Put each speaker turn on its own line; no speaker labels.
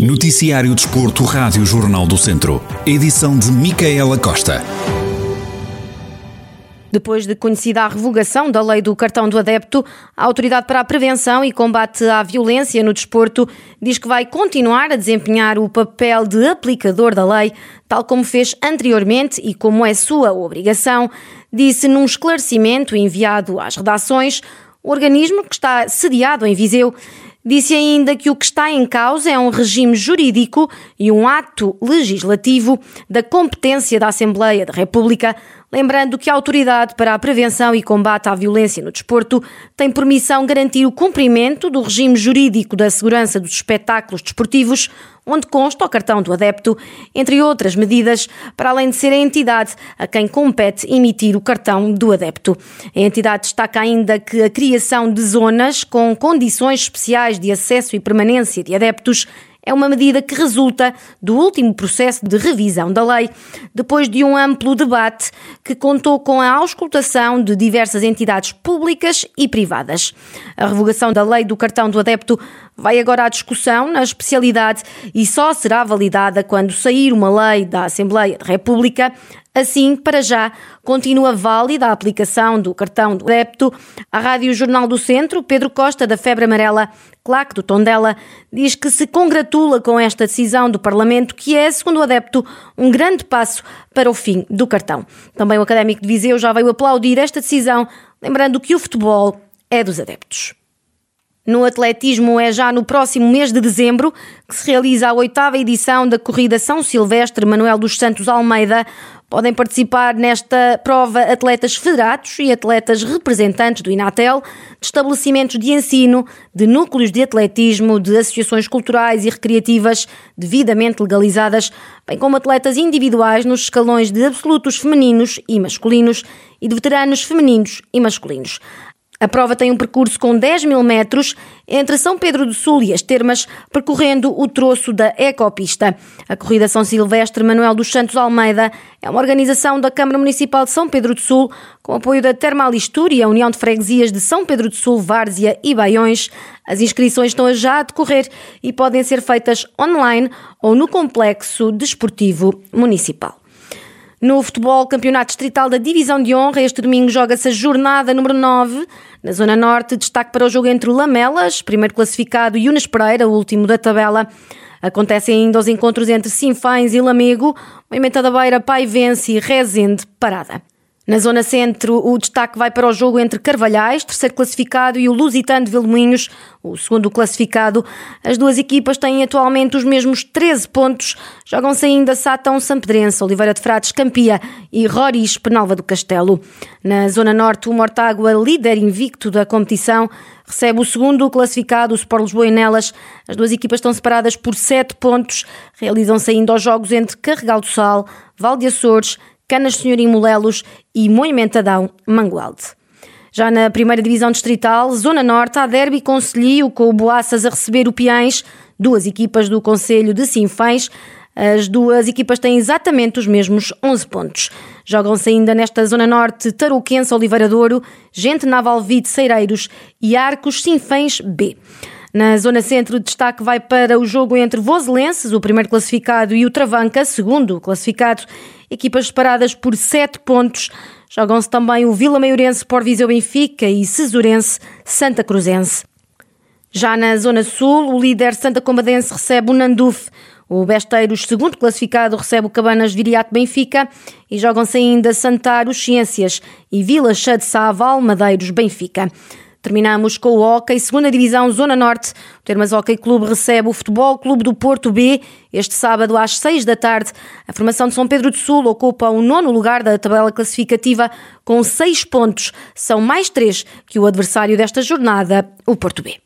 Noticiário Desporto, Rádio Jornal do Centro. Edição de Micaela Costa.
Depois de conhecida a revogação da lei do cartão do adepto, a Autoridade para a Prevenção e Combate à Violência no Desporto diz que vai continuar a desempenhar o papel de aplicador da lei, tal como fez anteriormente e como é sua obrigação, disse num esclarecimento enviado às redações o organismo que está sediado em Viseu Disse ainda que o que está em causa é um regime jurídico e um ato legislativo da competência da Assembleia da República, lembrando que a Autoridade para a Prevenção e Combate à Violência no Desporto tem por missão garantir o cumprimento do regime jurídico da segurança dos espetáculos desportivos, onde consta o cartão do adepto, entre outras medidas, para além de ser a entidade a quem compete emitir o cartão do adepto. A entidade destaca ainda que a criação de zonas com condições especiais de acesso e permanência de adeptos é uma medida que resulta do último processo de revisão da lei, depois de um amplo debate que contou com a auscultação de diversas entidades públicas e privadas. A revogação da lei do cartão do adepto vai agora à discussão na especialidade e só será validada quando sair uma lei da Assembleia da República Assim, para já, continua válida a aplicação do cartão do adepto. A Rádio Jornal do Centro, Pedro Costa, da Febre Amarela, Claque do Tondela, diz que se congratula com esta decisão do Parlamento, que é, segundo o adepto, um grande passo para o fim do cartão. Também o Académico de Viseu já veio aplaudir esta decisão, lembrando que o futebol é dos adeptos. No atletismo é já no próximo mês de dezembro que se realiza a oitava edição da Corrida São Silvestre Manuel dos Santos Almeida, Podem participar nesta prova atletas federados e atletas representantes do Inatel, de estabelecimentos de ensino, de núcleos de atletismo, de associações culturais e recreativas devidamente legalizadas, bem como atletas individuais nos escalões de absolutos femininos e masculinos e de veteranos femininos e masculinos. A prova tem um percurso com 10 mil metros entre São Pedro do Sul e as Termas, percorrendo o troço da Ecopista. A Corrida São Silvestre Manuel dos Santos Almeida é uma organização da Câmara Municipal de São Pedro do Sul, com apoio da Termalistur e a União de Freguesias de São Pedro do Sul, Várzea e Baiões. As inscrições estão já a decorrer e podem ser feitas online ou no Complexo Desportivo Municipal. No futebol, campeonato distrital da Divisão de Honra, este domingo joga-se a jornada número 9. Na Zona Norte, destaque para o jogo entre Lamelas, primeiro classificado, e Unas Pereira, o último da tabela. Acontecem ainda os encontros entre Sinfães e Lamego, Moimenta da Beira, Paivense e Rezende, Parada. Na zona centro, o destaque vai para o jogo entre Carvalhais, terceiro classificado, e o Lusitano de Vilmoinhos, o segundo classificado. As duas equipas têm atualmente os mesmos 13 pontos. Jogam-se ainda Satão Sampedrense, Oliveira de Frades Campia e Roris Penalva do Castelo. Na zona norte, o Mortágua, líder invicto da competição, recebe o segundo classificado, o Sport Lisboa e Nelas. As duas equipas estão separadas por 7 pontos. Realizam-se ainda os jogos entre Carregal do Sal, Val de Açores, Canas Senhorim Molelos e Moimentadão Mangualde. Já na primeira divisão distrital, Zona Norte, há derby Conselhio com o Boaças a receber o Piães, duas equipas do Conselho de Sinfães. As duas equipas têm exatamente os mesmos 11 pontos. Jogam-se ainda nesta Zona Norte Tarouquense Oliveira Douro, Gente Naval Vide Cereiros e Arcos Sinfães B. Na zona centro, o destaque vai para o jogo entre Voselenses, o primeiro classificado, e o Travanca, segundo classificado. Equipas separadas por sete pontos. Jogam-se também o Vila Maiorense, Porviseu Benfica e Cesurense, Santa Cruzense. Já na zona sul, o líder Santa Combadense recebe o Nanduf. O Besteiros, segundo classificado, recebe o Cabanas Viriato Benfica e jogam-se ainda Santar, os Ciências e Vila Chá de Saval, Madeiros Benfica. Terminamos com o Hockey, segunda divisão, Zona Norte. O Termas Hockey Clube recebe o Futebol Clube do Porto B este sábado às seis da tarde. A formação de São Pedro do Sul ocupa o nono lugar da tabela classificativa com seis pontos. São mais três que o adversário desta jornada, o Porto B.